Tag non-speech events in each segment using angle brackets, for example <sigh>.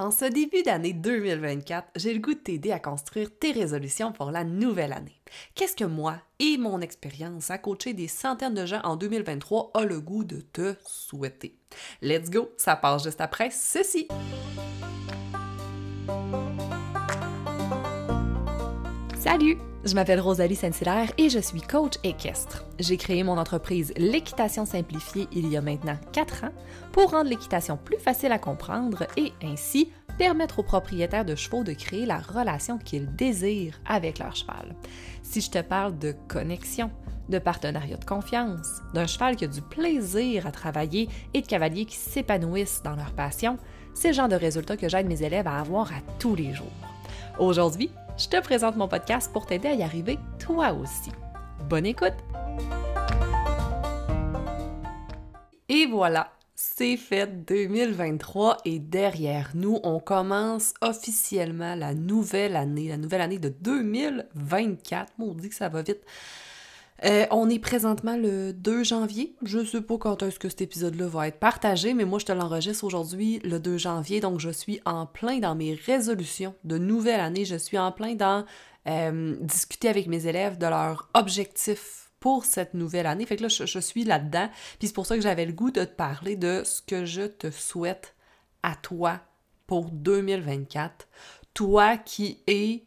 En ce début d'année 2024, j'ai le goût de t'aider à construire tes résolutions pour la nouvelle année. Qu'est-ce que moi et mon expérience à coacher des centaines de gens en 2023 a le goût de te souhaiter? Let's go, ça passe juste après ceci. Salut! Je m'appelle Rosalie Saint-Hilaire et je suis coach équestre. J'ai créé mon entreprise L'équitation simplifiée il y a maintenant 4 ans pour rendre l'équitation plus facile à comprendre et ainsi permettre aux propriétaires de chevaux de créer la relation qu'ils désirent avec leur cheval. Si je te parle de connexion, de partenariat de confiance, d'un cheval qui a du plaisir à travailler et de cavaliers qui s'épanouissent dans leur passion, c'est le genre de résultats que j'aide mes élèves à avoir à tous les jours. Aujourd'hui, je te présente mon podcast pour t'aider à y arriver toi aussi. Bonne écoute! Et voilà, c'est fait 2023 et derrière nous, on commence officiellement la nouvelle année, la nouvelle année de 2024. dit que ça va vite. Euh, on est présentement le 2 janvier. Je sais pas quand est-ce que cet épisode-là va être partagé, mais moi je te l'enregistre aujourd'hui le 2 janvier, donc je suis en plein dans mes résolutions de nouvelle année. Je suis en plein dans euh, discuter avec mes élèves de leurs objectifs pour cette nouvelle année. Fait que là, je, suis là-dedans. Puis c'est pour ça que j'avais le goût de te parler de ce que je te souhaite à toi pour 2024. Toi qui es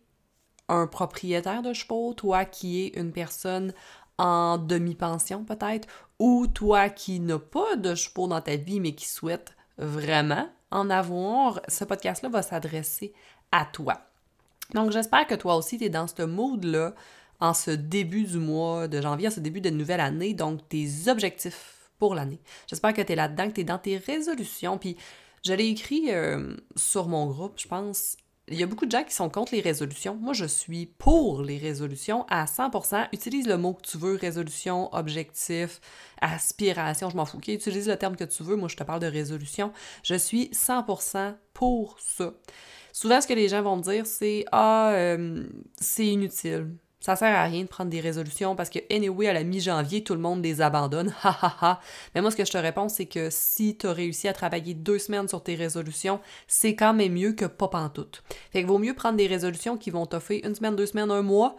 un propriétaire de chevaux, toi qui es une personne en demi-pension peut-être, ou toi qui n'as pas de chevaux dans ta vie mais qui souhaite vraiment en avoir, ce podcast-là va s'adresser à toi. Donc j'espère que toi aussi tu es dans ce mood-là en ce début du mois de janvier, en ce début de nouvelle année, donc tes objectifs pour l'année. J'espère que tu es là-dedans, que tu es dans tes résolutions, puis je l'ai écrit euh, sur mon groupe, je pense, il y a beaucoup de gens qui sont contre les résolutions. Moi, je suis pour les résolutions à 100%. Utilise le mot que tu veux, résolution, objectif, aspiration, je m'en fous. Utilise le terme que tu veux. Moi, je te parle de résolution. Je suis 100% pour ça. Souvent, ce que les gens vont me dire, c'est Ah, euh, c'est inutile ça sert à rien de prendre des résolutions parce que, anyway, à la mi-janvier, tout le monde les abandonne. <laughs> Ha ha ha. Mais moi, ce que je te réponds, c'est que si tu as réussi à travailler deux semaines sur tes résolutions, c'est quand même mieux que pas pantoute. Fait qu'il vaut mieux prendre des résolutions qui vont t'offrir une semaine, deux semaines, un mois,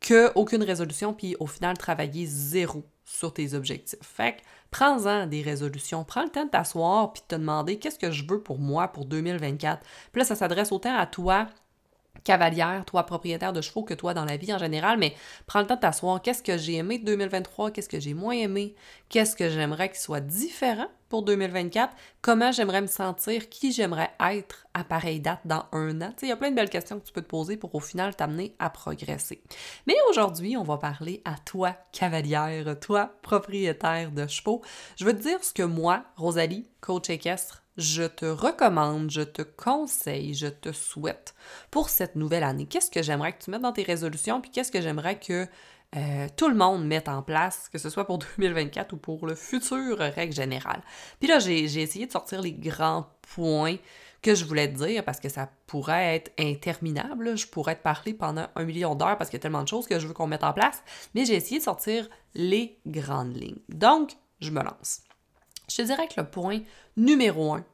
que aucune résolution, puis au final, travailler zéro sur tes objectifs. Fait que, prends-en des résolutions. Prends le temps de t'asseoir puis de te demander qu'est-ce que je veux pour moi pour 2024. Puis là, ça s'adresse autant à toi cavalière, toi propriétaire de chevaux que toi dans la vie en général, mais prends le temps de t'asseoir. Qu'est-ce que j'ai aimé de 2023? Qu'est-ce que j'ai moins aimé? Qu'est-ce que j'aimerais qu'il soit différent pour 2024? Comment j'aimerais me sentir? Qui j'aimerais être à pareille date dans un an? Il y a plein de belles questions que tu peux te poser pour au final t'amener à progresser. Mais aujourd'hui, on va parler à toi, cavalière, toi, propriétaire de chevaux. Je veux te dire ce que moi, Rosalie, coach équestre, je te recommande, je te conseille, je te souhaite pour cette nouvelle année? Qu'est-ce que j'aimerais que tu mettes dans tes résolutions, puis qu'est-ce que j'aimerais que euh, tout le monde mette en place, que ce soit pour <laughs> 2024 ou pour le futur, règle générale? Puis là, j'ai essayé de sortir les grands points que je voulais te dire parce que ça pourrait être interminable. Je pourrais te parler pendant un million d'heures parce qu'il y a tellement de choses que je veux qu'on mette en place, mais j'ai essayé de sortir les grandes lignes. Donc, je me lance. Je te dirais que le point numéro un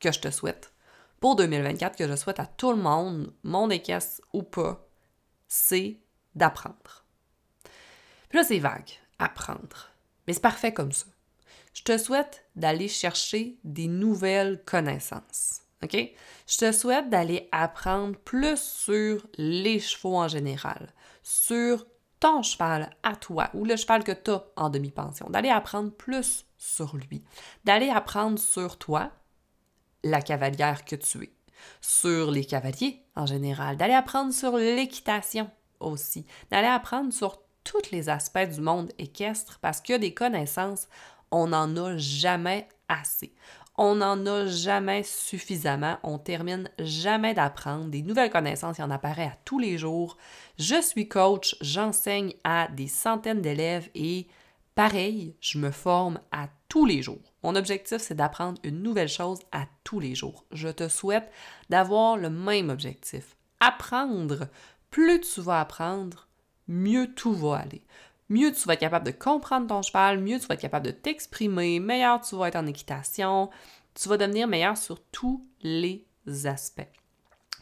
que je te souhaite pour 2024, que je souhaite à tout le monde, monde équestre ou pas, c'est d'apprendre. Puis là, c'est vague, apprendre. Mais c'est parfait comme ça. Je te souhaite d'aller chercher des nouvelles connaissances. OK? Je te souhaite d'aller apprendre plus sur les chevaux en général, sur ton cheval à toi ou le cheval que tu as en demi-pension, d'aller apprendre plus sur lui, d'aller apprendre sur toi, la cavalière que tu es, sur les cavaliers en général, d'aller apprendre sur l'équitation aussi, d'aller apprendre sur tous les aspects du monde équestre parce que des connaissances, on n'en a jamais assez. On n'en a jamais suffisamment, on termine jamais d'apprendre. Des nouvelles connaissances, il en apparaît à tous les jours. Je suis coach, j'enseigne à des centaines d'élèves et Pareil, je me forme à tous les jours. Mon objectif, c'est d'apprendre une nouvelle chose à tous les jours. Je te souhaite d'avoir le même objectif. Apprendre. Plus tu vas apprendre, mieux tout va aller. Mieux tu vas être capable de comprendre ton cheval, mieux tu vas être capable de t'exprimer, meilleur tu vas être en équitation, tu vas devenir meilleur sur tous les aspects.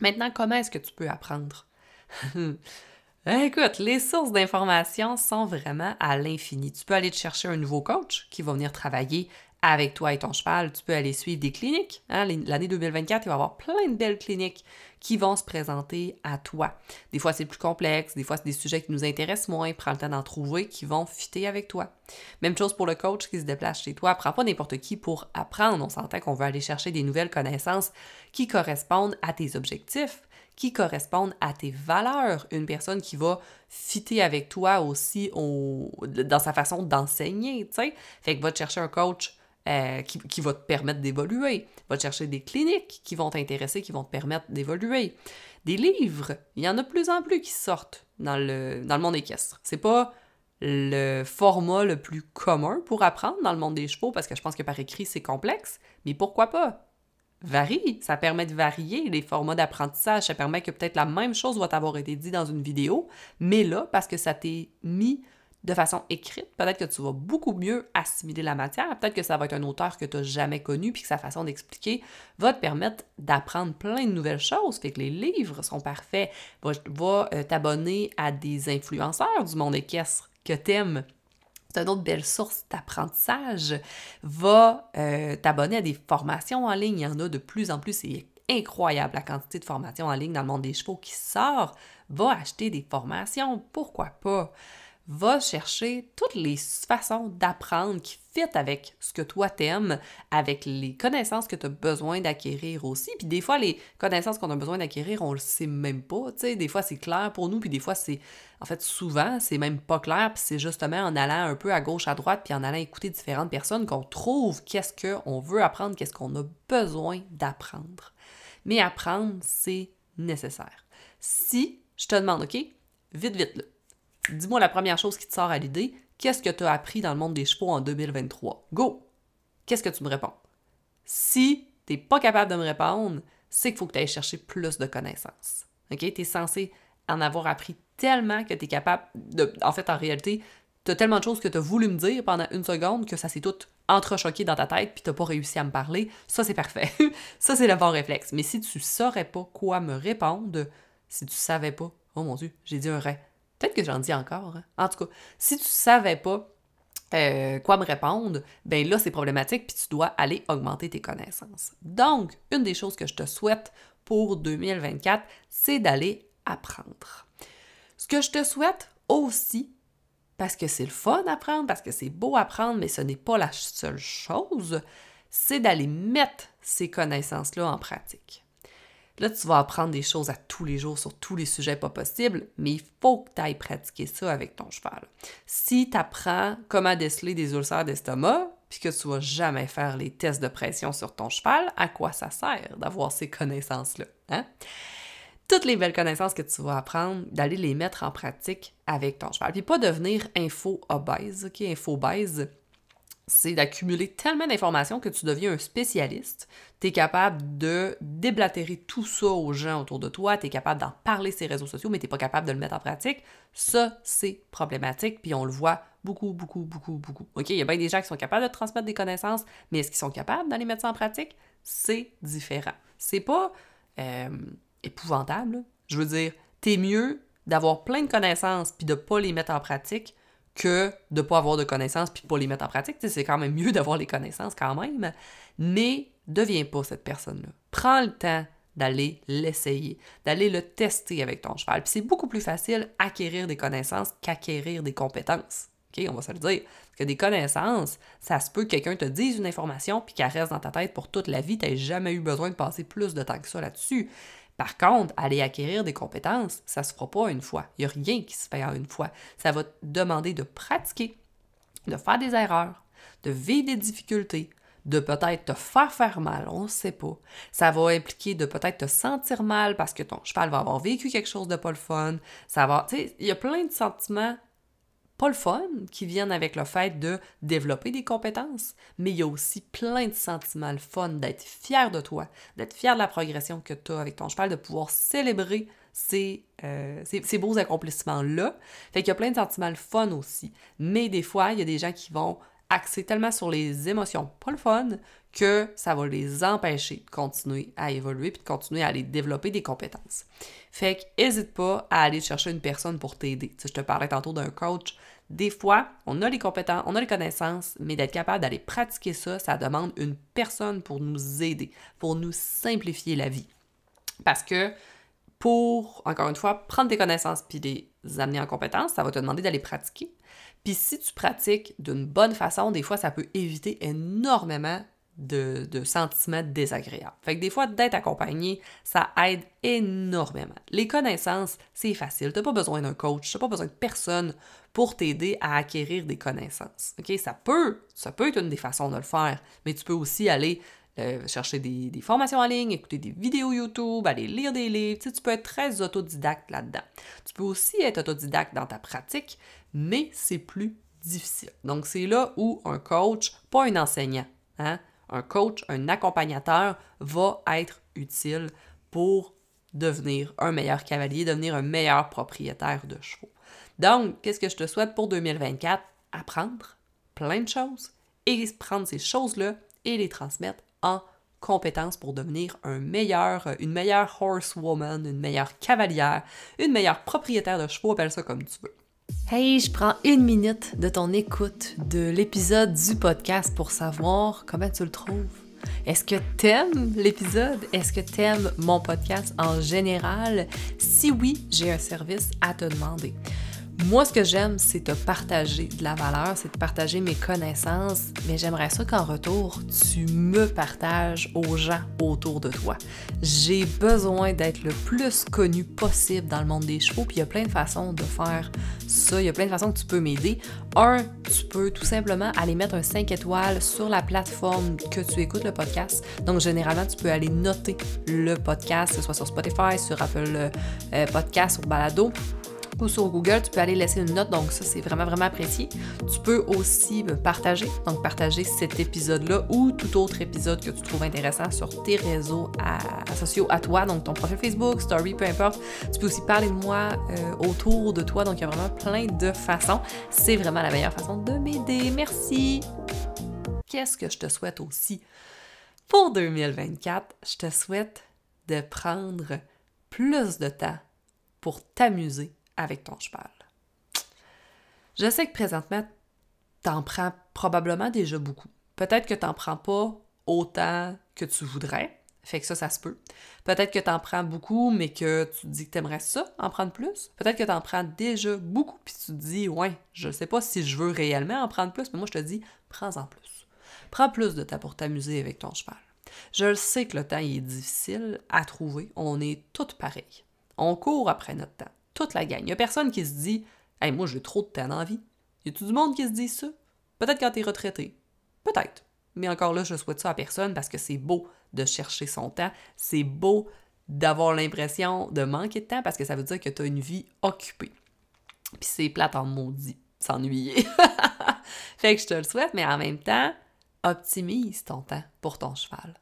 Maintenant, comment est-ce que tu peux apprendre? <laughs> Écoute, les sources d'informations sont vraiment à l'infini. Tu peux aller te chercher un nouveau coach qui va venir travailler avec toi et ton cheval. Tu peux aller suivre des cliniques. Hein. L'année 2024, il va y avoir plein de belles cliniques qui vont se présenter à toi. Des fois, c'est plus complexe, des fois, c'est des sujets qui nous intéressent moins. Prends le temps d'en trouver qui vont fitter avec toi. Même chose pour le coach qui se déplace chez toi. Prends pas n'importe qui pour apprendre. On s'entend qu'on veut aller chercher des nouvelles connaissances qui correspondent à tes objectifs qui correspondent à tes valeurs. Une personne qui va fitter avec toi aussi dans sa façon d'enseigner, tu sais. Fait que va te chercher un coach euh, qui, va te permettre d'évoluer. Va te chercher des cliniques qui vont t'intéresser, qui vont te permettre d'évoluer. Des livres, il y en a de plus en plus qui sortent dans le, dans le monde équestre. C'est pas le format le plus commun pour apprendre dans le monde des chevaux parce que je pense que par écrit c'est complexe, mais pourquoi pas? varie. Ça permet de varier les formats d'apprentissage. Ça permet que peut-être la même chose va t'avoir été dit dans une vidéo, mais là, parce que ça t'est mis de façon écrite, peut-être que tu vas beaucoup mieux assimiler la matière. Peut-être que ça va être un auteur que tu n'as jamais connu, puis que sa façon d'expliquer va te permettre d'apprendre plein de nouvelles choses. Fait que les livres sont parfaits. Va, euh, t'abonner à des influenceurs du monde équestre que t'aimes c'est une autre belle source d'apprentissage. Va euh, t'abonner à des formations en ligne. Il y en a de plus en plus. C'est incroyable la quantité de formations en ligne dans le monde des chevaux qui sort. Va acheter des formations. Pourquoi pas? Va chercher toutes les façons d'apprendre qui fit avec ce que toi t'aimes, avec les connaissances que tu as besoin d'acquérir aussi. Puis des fois, les connaissances qu'on a besoin d'acquérir, on le sait même pas. Sais, des fois, c'est clair pour nous, puis des fois, c'est. En fait, souvent, c'est même pas clair, puis c'est justement en allant un peu à gauche, à droite, puis en allant écouter différentes personnes qu'on trouve qu'est-ce qu'on veut apprendre, qu'est-ce qu'on a besoin d'apprendre. Mais apprendre, c'est nécessaire. Si je te demande, OK, vite, vite, là, Dis-moi la première chose qui te sort à l'idée. Qu'est-ce que tu as appris dans le monde des chevaux en 2023? Go! Qu'est-ce que tu me réponds? Si tu n'es pas capable de me répondre, c'est qu'il faut que tu ailles chercher plus de connaissances. OK? Tu es censé en avoir appris tellement que tu es capable de. En fait, en réalité, tu as tellement de choses que tu as voulu me dire pendant une seconde que ça s'est tout entrechoqué dans ta tête puis tu pas réussi à me parler. Ça, c'est parfait. <laughs> ça, c'est le bon réflexe. Mais si tu saurais pas quoi me répondre, si tu savais pas, oh mon Dieu, j'ai dit un ré Peut-être que j'en dis encore. Hein. En tout cas, si tu savais pas euh, quoi me répondre, ben là, c'est problématique, puis tu dois aller augmenter tes connaissances. Donc, une des choses que je te souhaite pour 2024, c'est d'aller apprendre. Ce que je te souhaite aussi, parce que c'est le fun d'apprendre, parce que c'est beau apprendre, mais ce n'est pas la seule chose, c'est d'aller mettre ces connaissances-là en pratique. Là, tu vas apprendre des choses à tous les jours sur tous les sujets pas possibles, mais il faut que tu ailles pratiquer ça avec ton cheval. Si tu apprends comment déceler des ulcères d'estomac, puis que tu vas jamais faire les tests de pression sur ton cheval, à quoi ça sert d'avoir ces connaissances-là? Hein? Toutes les belles connaissances que tu vas apprendre, d'aller les mettre en pratique avec ton cheval. Puis pas devenir info-obèse, OK? Info-obèse, c'est d'accumuler tellement d'informations que tu deviens un spécialiste. Tu es capable de déblatérer tout ça aux gens autour de toi, tu es capable d'en parler sur les réseaux sociaux, mais tu n'es pas capable de le mettre en pratique. Ça, c'est problématique, puis on le voit beaucoup, beaucoup, beaucoup, beaucoup. OK, il y a bien des gens qui sont capables de transmettre des connaissances, mais est-ce qu'ils sont capables d'aller mettre ça en pratique? C'est différent. C'est pas euh, épouvantable. Je veux dire, t'es mieux d'avoir plein de connaissances puis de pas les mettre en pratique que de ne pas avoir de connaissances puis de pas les mettre en pratique. C'est quand même mieux <laughs> d'avoir les connaissances quand même, mais deviens pas cette personne-là. Prends le temps d'aller l'essayer, d'aller le tester avec ton cheval. Puis c'est beaucoup plus facile acquérir des connaissances qu'acquérir des compétences. OK, on va se le dire. Parce que des connaissances, ça se peut que quelqu'un te dise une information puis qu'elle reste dans ta tête pour toute la vie, tu n'as jamais eu besoin de passer plus de temps que ça là-dessus. Par contre, aller acquérir des compétences, ça ne se fera pas une fois. Il n'y a rien qui se fait une fois. Ça va te demander de pratiquer, de faire des erreurs, de vivre des difficultés, de peut-être te faire faire mal, on ne sait pas. Ça va impliquer de peut-être te sentir mal parce que ton cheval va avoir vécu quelque chose de pas le fun. Ça va, tu sais, il y a plein de sentiments pas le fun qui viennent avec le fait de développer des compétences, mais il y a aussi plein de sentiments fun d'être fier de toi, d'être fier de la progression que tu as avec ton cheval, de pouvoir célébrer ces, euh, ces, beaux accomplissements-là. Fait qu'il y a plein de sentiments fun aussi. Mais des fois, il y a des gens qui vont axer tellement sur les émotions pas le fun que ça va les empêcher de continuer à évoluer puis de continuer à aller développer des compétences. Fait que n'hésite pas à aller chercher une personne pour t'aider. Tu sais, je te parlais tantôt d'un coach. Des fois, on a les compétences, on a les connaissances, mais d'être capable d'aller pratiquer ça, ça demande une personne pour nous aider, pour nous simplifier la vie. Parce que pour, encore une fois, prendre tes connaissances puis les amener en compétences, ça va te demander d'aller pratiquer. Puis si tu pratiques d'une bonne façon, des fois, ça peut éviter énormément de, sentiments désagréables. Fait que des fois, d'être accompagné, ça aide énormément. Les connaissances, c'est facile. Tu n'as pas besoin d'un coach, tu n'as pas besoin de personne pour t'aider à acquérir des connaissances. Ça peut, ça peut être une des façons de le faire, mais tu peux aussi aller euh, chercher des, formations en ligne, écouter des vidéos YouTube, aller lire des livres. Tu, tu peux être très autodidacte là-dedans. Tu peux aussi être autodidacte dans ta pratique, mais c'est plus difficile. Donc, c'est là où un coach, pas un enseignant, hein, un coach, un accompagnateur va être utile pour devenir un meilleur cavalier, devenir un meilleur propriétaire de chevaux. Donc, qu'est-ce que je te souhaite pour 2024? Apprendre plein de choses et prendre ces choses-là et les transmettre en compétences pour devenir un meilleur, une meilleure horsewoman, une meilleure cavalière, une meilleure propriétaire de chevaux, appelle ça comme tu veux. Hey, je prends une minute de ton écoute de l'épisode du podcast pour savoir comment tu le trouves. Est-ce que t'aimes l'épisode? Est-ce que t'aimes mon podcast en général? Si oui, j'ai un service à te demander. Moi, ce que j'aime, c'est te partager de la valeur, c'est de partager mes connaissances, mais j'aimerais ça qu'en retour, tu me partages aux gens autour de toi. J'ai besoin d'être le plus connu possible dans le monde des chevaux, puis il y a plein de façons de faire ça, il y a plein de façons que tu peux m'aider. Un, tu peux tout simplement aller mettre un 5 étoiles sur la plateforme que tu écoutes le podcast. Donc, généralement, tu peux aller noter le podcast, que ce soit sur Spotify, sur Apple euh, Podcast, sur Balado ou sur Google, tu peux aller laisser une note, donc ça c'est vraiment vraiment apprécié. Tu peux aussi partager, donc partager cet épisode-là ou tout autre épisode que tu trouves intéressant sur tes réseaux sociaux à toi, donc ton profil Facebook, Story, peu importe. Tu peux aussi parler de moi euh, autour de toi, donc il y a vraiment plein de façons. C'est vraiment la meilleure façon de m'aider. Merci! Qu'est-ce que je te souhaite aussi? Pour 2024? Je te souhaite de prendre plus de temps pour t'amuser avec ton cheval. Je sais que présentement, t'en prends probablement déjà beaucoup. Peut-être que t'en prends pas autant que tu voudrais. Fait que ça, ça se peut. Peut-être que t'en prends beaucoup, mais que tu te dis que t'aimerais ça, en prendre plus. Peut-être que t'en prends déjà beaucoup, puis tu te dis, ouais, je sais pas si je veux réellement en prendre plus, mais moi, je te dis, prends-en plus. Prends plus de temps pour t'amuser avec ton cheval. Je le sais que le temps est difficile à trouver. On est toutes pareilles. On court après notre temps toute la gang. Il n'y a personne qui se dit Hey, moi, j'ai trop de temps en vie. Y a tout du monde qui se dit ça? Peut-être quand tu es retraité. Peut-être. Mais encore là, je souhaite ça à personne parce que c'est beau de chercher son temps. C'est beau d'avoir l'impression de manquer de temps parce que ça veut dire que tu as une vie occupée. Puis c'est plate en maudit, s'ennuyer. <laughs> fait que je te le souhaite, mais en même temps, optimise ton temps pour ton cheval.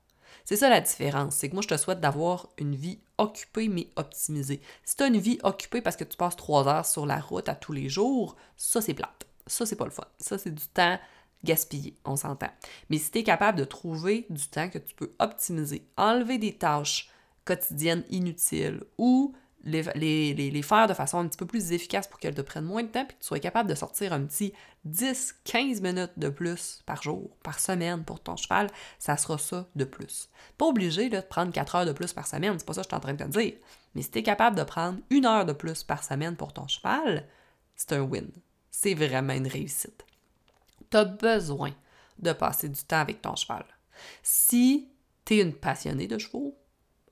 C'est ça la différence, c'est que moi je te souhaite d'avoir une vie occupée mais optimisée. Si tu as une vie occupée parce que tu passes trois heures sur la route à tous les jours, ça c'est plate. Ça c'est pas le fun. Ça c'est du temps gaspillé, on s'entend. Mais si tu es capable de trouver du temps que tu peux optimiser, enlever des tâches quotidiennes inutiles ou les, faire de façon un petit peu plus efficace pour qu'elles te prennent moins de temps puis que tu sois capable de sortir un petit 10-15 minutes de plus par jour, par semaine pour ton cheval, ça sera ça de plus. Pas obligé de prendre 4 heures de plus par semaine, c'est pas ça que je suis en train de te dire. Mais si tu es capable de prendre une heure de plus par semaine pour ton cheval, c'est un win. C'est vraiment une réussite. Tu as besoin de passer du temps avec ton cheval. Si tu es une passionnée de chevaux,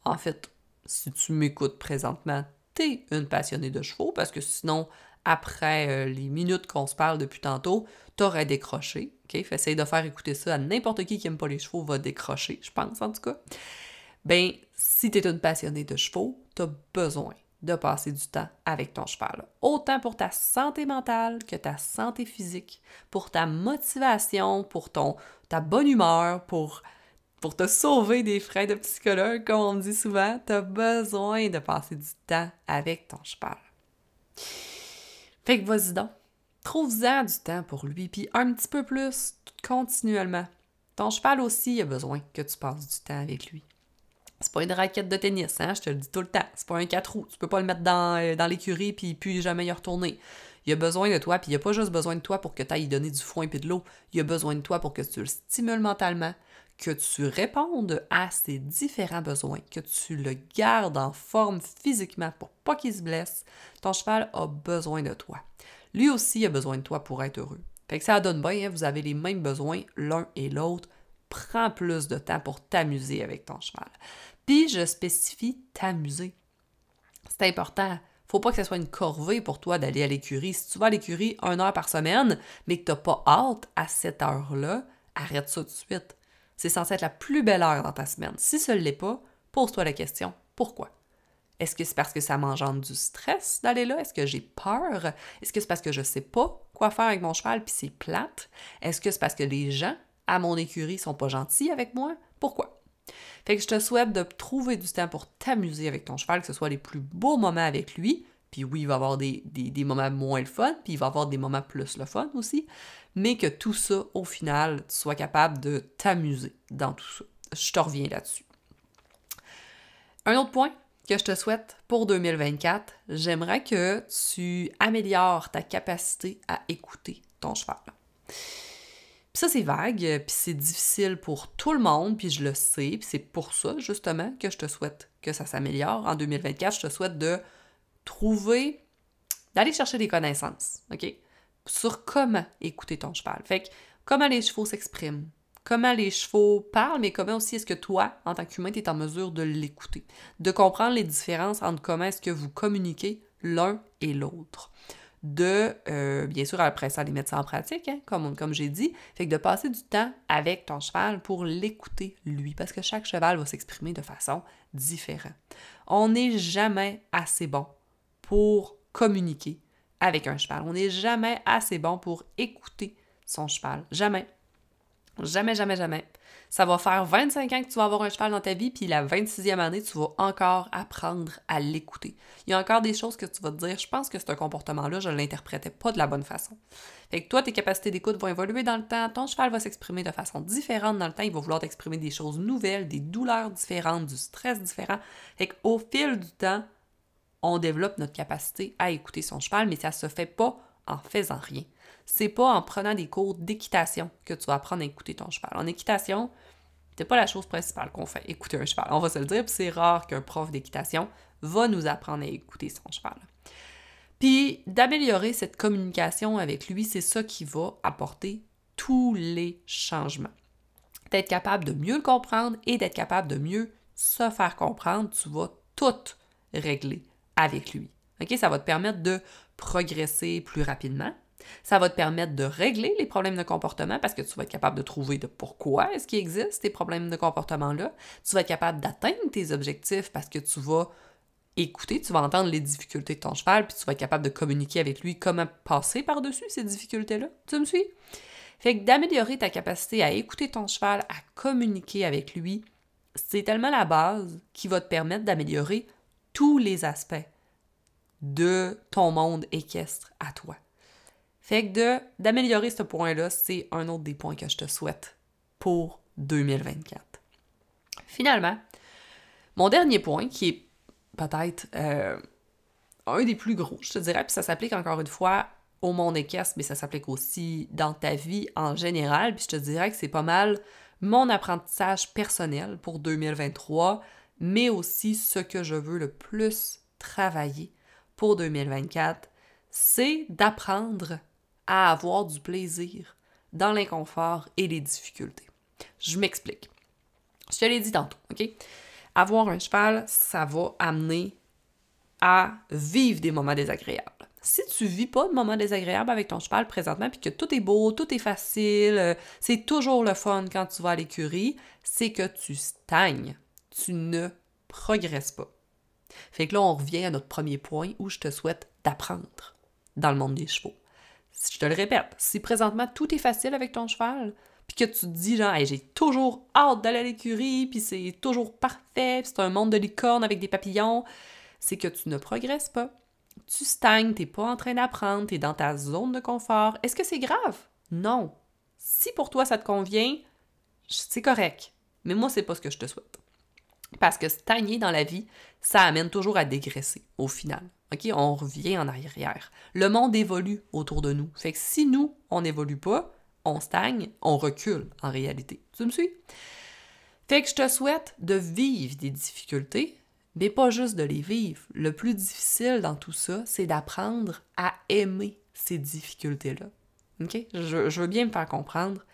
en fait, si tu m'écoutes présentement, t'es une passionnée de chevaux, parce que sinon, après euh, les minutes qu'on se parle depuis tantôt, t'aurais décroché. OK? De faire écouter ça à n'importe qui qui aime pas les chevaux va décrocher, je pense en tout cas. Ben, si t'es une passionnée de chevaux, t'as besoin de passer du temps avec ton cheval. Autant pour ta santé mentale que ta santé physique, pour ta motivation, pour ta bonne humeur, pour pour te sauver des frais de psychologue, comme on me dit souvent, tu as besoin de passer du temps avec ton cheval. Fait que vas-y donc. Trouve-en du temps pour lui, puis un petit peu plus continuellement. Ton cheval aussi a besoin que tu passes du temps avec lui. C'est pas une raquette de tennis, hein, je te le dis tout le temps. C'est pas un 4 roues. Tu peux pas le mettre dans, euh, dans l'écurie puis puis jamais y retourner. Il a besoin de toi, puis il a pas juste besoin de toi pour que tu ailles donner du foin et de l'eau. Il a besoin de toi pour que tu le stimules mentalement, que tu répondes à ses différents besoins, que tu le gardes en forme physiquement pour pas qu'il se blesse. Ton cheval a besoin de toi. Lui aussi a besoin de toi pour être heureux. Fait ça donne bien, hein, vous avez les mêmes besoins l'un et l'autre. Prends plus de temps pour t'amuser avec ton cheval. Puis je spécifie t'amuser. C'est important. Faut pas que ce soit une corvée pour toi d'aller à l'écurie. Si tu vas à l'écurie une heure par semaine, mais que tu n'as pas hâte à cette heure-là, arrête ça tout de suite. C'est censé être la plus belle heure dans ta semaine. Si ce ne l'est pas, pose-toi la question pourquoi? Est-ce que c'est parce que ça m'engendre du stress d'aller là? Est-ce que j'ai peur? Est-ce que c'est parce que je sais pas quoi faire avec mon cheval puis c'est plate? Est-ce que c'est parce que les gens à mon écurie sont pas gentils avec moi? Pourquoi? Fait que je te souhaite de trouver du temps pour t'amuser avec ton cheval, que ce soit les plus beaux moments avec lui. Puis oui, il va avoir des, des, moments moins le fun, puis il va avoir des moments plus le fun aussi. Mais que tout ça, au final, tu sois capable de t'amuser dans tout ça. Je te reviens là-dessus. Un autre point que je te souhaite pour 2024, j'aimerais que tu améliores ta capacité à écouter ton cheval. Puis ça, c'est vague, puis c'est difficile pour tout le monde, puis je le sais, puis c'est pour ça, justement, que je te souhaite que ça s'améliore. En 2024, je te souhaite de trouver, d'aller chercher des connaissances, OK? Sur comment écouter ton cheval. Fait que, comment les chevaux s'expriment, comment les chevaux parlent, mais comment aussi est-ce que toi, en tant qu'humain, tu es en mesure de l'écouter, de comprendre les différences entre comment est-ce que vous communiquez l'un et l'autre de, euh, bien sûr, après ça, les mettre ça en pratique, hein, comme, comme j'ai dit, fait que de passer du temps avec ton cheval pour l'écouter lui, parce que chaque cheval va s'exprimer de façon différente. On n'est jamais assez bon pour communiquer avec un cheval. On n'est jamais assez bon pour écouter son cheval. Jamais. Jamais, jamais, jamais. Ça va faire 25 ans que tu vas avoir un cheval dans ta vie, puis la 26e année, tu vas encore apprendre à l'écouter. Il y a encore des choses que tu vas te dire, je pense que ce comportement-là, je ne l'interprétais pas de la bonne façon. Fait que toi, tes capacités d'écoute vont évoluer dans le temps, ton cheval va s'exprimer de façon différente dans le temps, il va vouloir t'exprimer des choses nouvelles, des douleurs différentes, du stress différent. Fait qu'au fil du temps, on développe notre capacité à écouter son cheval, mais ça se fait pas en faisant rien c'est pas en prenant des cours d'équitation que tu vas apprendre à écouter ton cheval. En équitation, c'est pas la chose principale qu'on fait, écouter un cheval. On va se le dire, c'est rare qu'un prof d'équitation va nous apprendre à écouter son cheval. Puis d'améliorer cette communication avec lui, c'est ça qui va apporter tous les changements. D'être capable de mieux le comprendre et d'être capable de mieux se faire comprendre, tu vas tout régler avec lui. Ça va te permettre de progresser plus rapidement, ça va te permettre de régler les problèmes de comportement parce que tu vas être capable de trouver de pourquoi est-ce qu'il existe ces problèmes de comportement-là. Tu vas être capable d'atteindre tes objectifs parce que tu vas écouter, tu vas entendre les difficultés de ton cheval, puis tu vas être capable de communiquer avec lui comment passer par-dessus ces difficultés-là. Tu me suis? Fait que d'améliorer ta capacité à écouter ton cheval, à communiquer avec lui, c'est tellement la base qui va te permettre d'améliorer tous les aspects de ton monde équestre à toi. Fait que d'améliorer ce point-là, c'est un autre des points que je te souhaite pour 2024. Finalement, mon dernier point, qui est peut-être euh, un des plus gros, je te dirais, puis ça s'applique encore une fois au monde équestre, mais ça s'applique aussi dans ta vie en général, puis je te dirais que c'est pas mal mon apprentissage personnel pour 2023, mais aussi ce que je veux le plus travailler pour 2024, c'est d'apprendre à avoir du plaisir dans l'inconfort et les difficultés. Je m'explique. Je te l'ai dit tantôt, OK? Avoir un cheval, ça va amener à vivre des moments désagréables. Si tu vis pas de moments désagréables avec ton cheval présentement, puis que tout est beau, tout est facile, euh, c'est toujours le fun quand tu vas à l'écurie, c'est que tu stagnes. Tu ne progresses pas. Fait que là, on revient à notre premier point où je te souhaite d'apprendre dans le monde des chevaux je te le répète, si présentement tout est facile avec ton cheval, puis que tu te dis genre j'ai toujours hâte d'aller à l'écurie, puis c'est toujours parfait, c'est un monde de licorne avec des papillons, c'est que tu ne progresses pas. Tu stagnes, t'es pas en train d'apprendre, t'es dans ta zone de confort. Est-ce que c'est grave? Non. Si pour toi ça te convient, c'est correct. Mais moi, c'est pas ce que je te souhaite. Parce que stagner dans la vie, ça amène toujours à dégraisser au final. OK? On revient en arrière. Le monde évolue autour de nous. Fait que si nous, on n'évolue pas, on stagne, on recule en réalité. Tu me suis? Fait que je te souhaite de vivre des difficultés, mais pas juste de les vivre. Le plus difficile dans tout ça, c'est d'apprendre à aimer ces difficultés-là. OK? Je, je, veux bien me faire comprendre.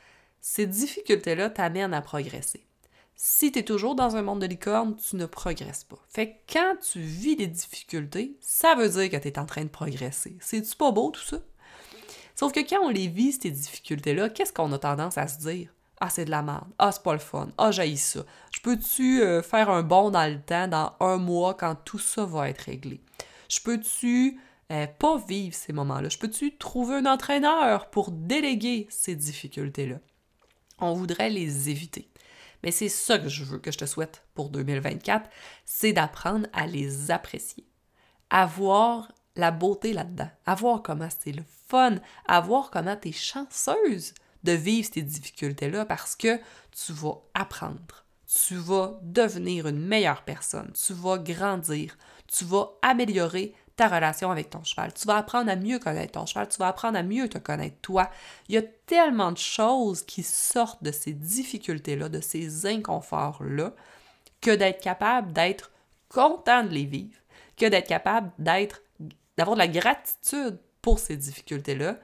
Ces difficultés-là t'amènent à progresser. Si tu es toujours dans un monde de licorne, tu ne progresses pas. Fait que quand tu vis des difficultés, ça veut dire que tu es en train de progresser. C'est-tu pas beau tout ça? Sauf que quand on les vit, ces difficultés-là, qu'est-ce qu'on a tendance à se dire? Ah, c'est de la merde. Ah, c'est pas le fun. Ah, j'haïs ça. Je peux-tu euh, faire un bond dans le temps, dans un mois, quand tout ça va être réglé? Je peux-tu euh, pas vivre ces moments-là? Je peux-tu trouver un entraîneur pour déléguer ces difficultés-là? On voudrait les éviter. Mais c'est ça que je veux, que je te souhaite pour 2024, c'est d'apprendre à les apprécier, à voir la beauté là-dedans, à voir comment c'est le fun, à voir comment tu es chanceuse de vivre ces difficultés-là parce que tu vas apprendre, tu vas devenir une meilleure personne, tu vas grandir, tu vas améliorer ta relation avec ton cheval. Tu vas apprendre à mieux connaître ton cheval, tu vas apprendre à mieux te connaître toi. Il y a tellement de choses qui sortent de ces difficultés-là, de ces inconforts-là, que d'être capable d'être content de les vivre, que d'être capable d'être d'avoir de la gratitude pour ces difficultés-là,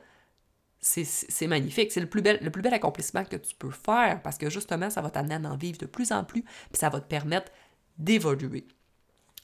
c'est magnifique. C'est le, plus bel, le plus bel accomplissement que tu peux faire parce que justement, ça va t'amener à en vivre de plus en plus, puis ça va te permettre d'évoluer.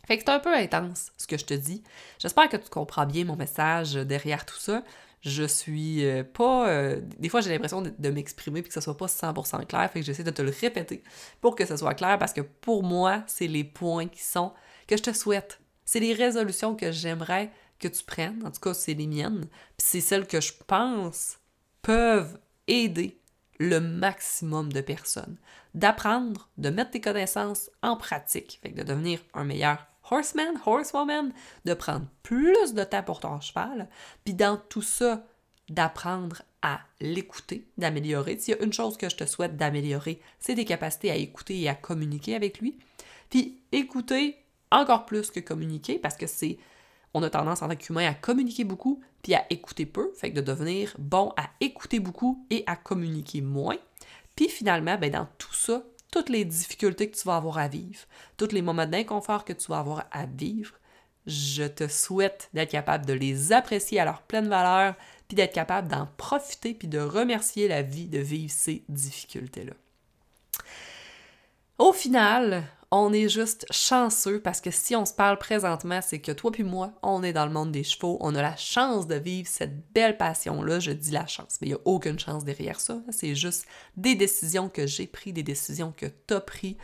Fait que c'est un peu intense ce que je te dis. J'espère que tu comprends bien mon message derrière tout ça. Je suis euh, pas. Euh, des fois, j'ai l'impression de, m'exprimer puis que ce soit pas 100% clair. Fait que j'essaie de te le répéter pour que ce soit clair parce que pour moi, c'est les points qui sont. que je te souhaite. C'est les résolutions que j'aimerais que tu prennes. En tout cas, c'est les miennes. Puis c'est celles que je pense peuvent aider le maximum de personnes. D'apprendre, de mettre tes connaissances en pratique, fait de devenir un meilleur horseman, horsewoman, de prendre plus de temps pour ton cheval, puis dans tout ça, d'apprendre à l'écouter, d'améliorer. S'il y a une chose que je te souhaite d'améliorer, c'est tes capacités à écouter et à communiquer avec lui. Puis écouter encore plus que communiquer, parce que c'est on a tendance en tant qu'humain à communiquer beaucoup puis à écouter peu, fait que de devenir bon à écouter beaucoup et à communiquer moins. Puis finalement, ben dans tout ça, toutes les difficultés que tu vas avoir à vivre, tous les moments d'inconfort que tu vas avoir à vivre, je te souhaite d'être capable de les apprécier à leur pleine valeur, puis d'être capable d'en profiter, puis de remercier la vie de vivre ces difficultés-là. Au final, on est juste chanceux parce que si on se parle présentement, c'est que toi puis moi, on est dans le monde des chevaux, on a la chance de vivre cette belle passion-là. Je dis la chance, mais il n'y a aucune chance derrière ça. C'est juste des décisions que j'ai prises, des décisions que tu as prises,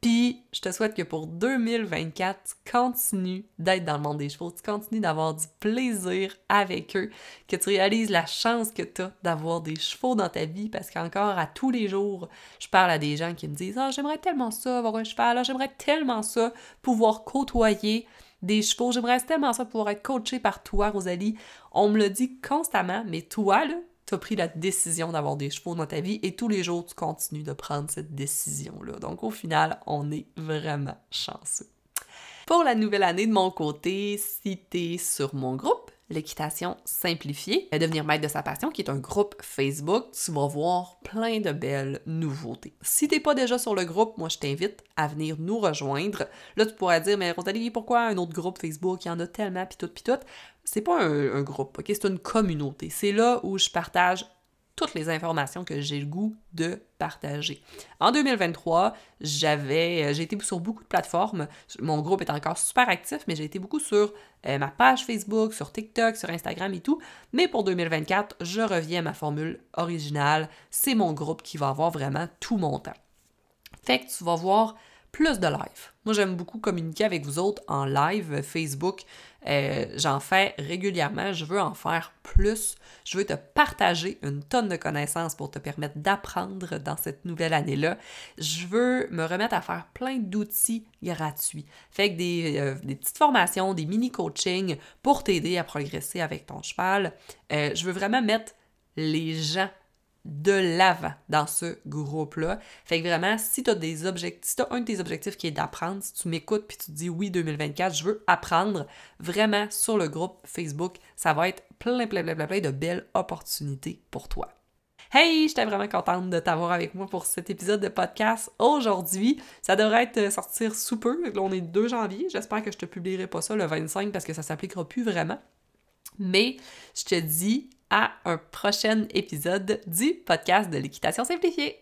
puis, je te souhaite que pour 2024, tu continues d'être dans le monde des chevaux, tu continues d'avoir du plaisir avec eux, que tu réalises la chance que tu as d'avoir des chevaux dans ta vie, parce qu'encore à tous les jours, je parle à des gens qui me disent Ah, j'aimerais tellement ça avoir un cheval, ah, j'aimerais tellement ça pouvoir côtoyer des chevaux, j'aimerais tellement ça pouvoir être coaché par toi, Rosalie. On me le dit constamment, mais toi, là, tu as pris la décision d'avoir des chevaux dans ta vie et tous les jours, tu continues de prendre cette décision-là. Donc, au final, on est vraiment chanceux. Pour la nouvelle année de mon côté, si tu es sur mon groupe, l'équitation simplifiée, devenir maître de sa passion, qui est un groupe Facebook, tu vas voir plein de belles nouveautés. Si t'es pas déjà sur le groupe, moi je t'invite à venir nous rejoindre. Là, tu pourrais dire, mais Rosalie, pourquoi un autre groupe Facebook? Il y en a tellement, pis tout, pis tout c'est pas un, groupe, ok? C'est une communauté. C'est là où je partage toutes les informations que j'ai le goût de partager. En 2023, j'avais, euh, j'ai été sur beaucoup de plateformes. Mon groupe est encore super actif, mais j'ai été beaucoup sur euh, ma page Facebook, sur TikTok, sur Instagram et tout. Mais pour 2024, je reviens à ma formule originale. C'est mon groupe qui va avoir vraiment tout mon temps. Fait que tu vas voir plus de live. Moi, j'aime beaucoup communiquer avec vous autres en live Facebook. Euh, j'en fais régulièrement. Je veux en faire plus. Je veux te partager une tonne de connaissances pour te permettre d'apprendre dans cette nouvelle année-là. Je veux me remettre à faire plein d'outils gratuits. Fait que des, euh, petites formations, des mini-coachings pour t'aider à progresser avec ton cheval. Euh, je veux vraiment mettre les gens de l'avant dans ce groupe-là. Fait que vraiment, si tu as des objectifs, si tu as un de tes objectifs qui est d'apprendre, si tu m'écoutes puis tu te dis oui 2024, je veux apprendre vraiment sur le groupe Facebook, ça va être plein plein plein plein, plein de belles opportunités pour toi. Hey, j'étais vraiment contente de t'avoir avec moi pour cet épisode de podcast aujourd'hui. Ça devrait être euh, sortir sous peu. On est 2 janvier. J'espère que je te publierai pas ça le 25 parce que ça s'appliquera plus vraiment. Mais je te dis à un prochain épisode du podcast de l'équitation simplifiée.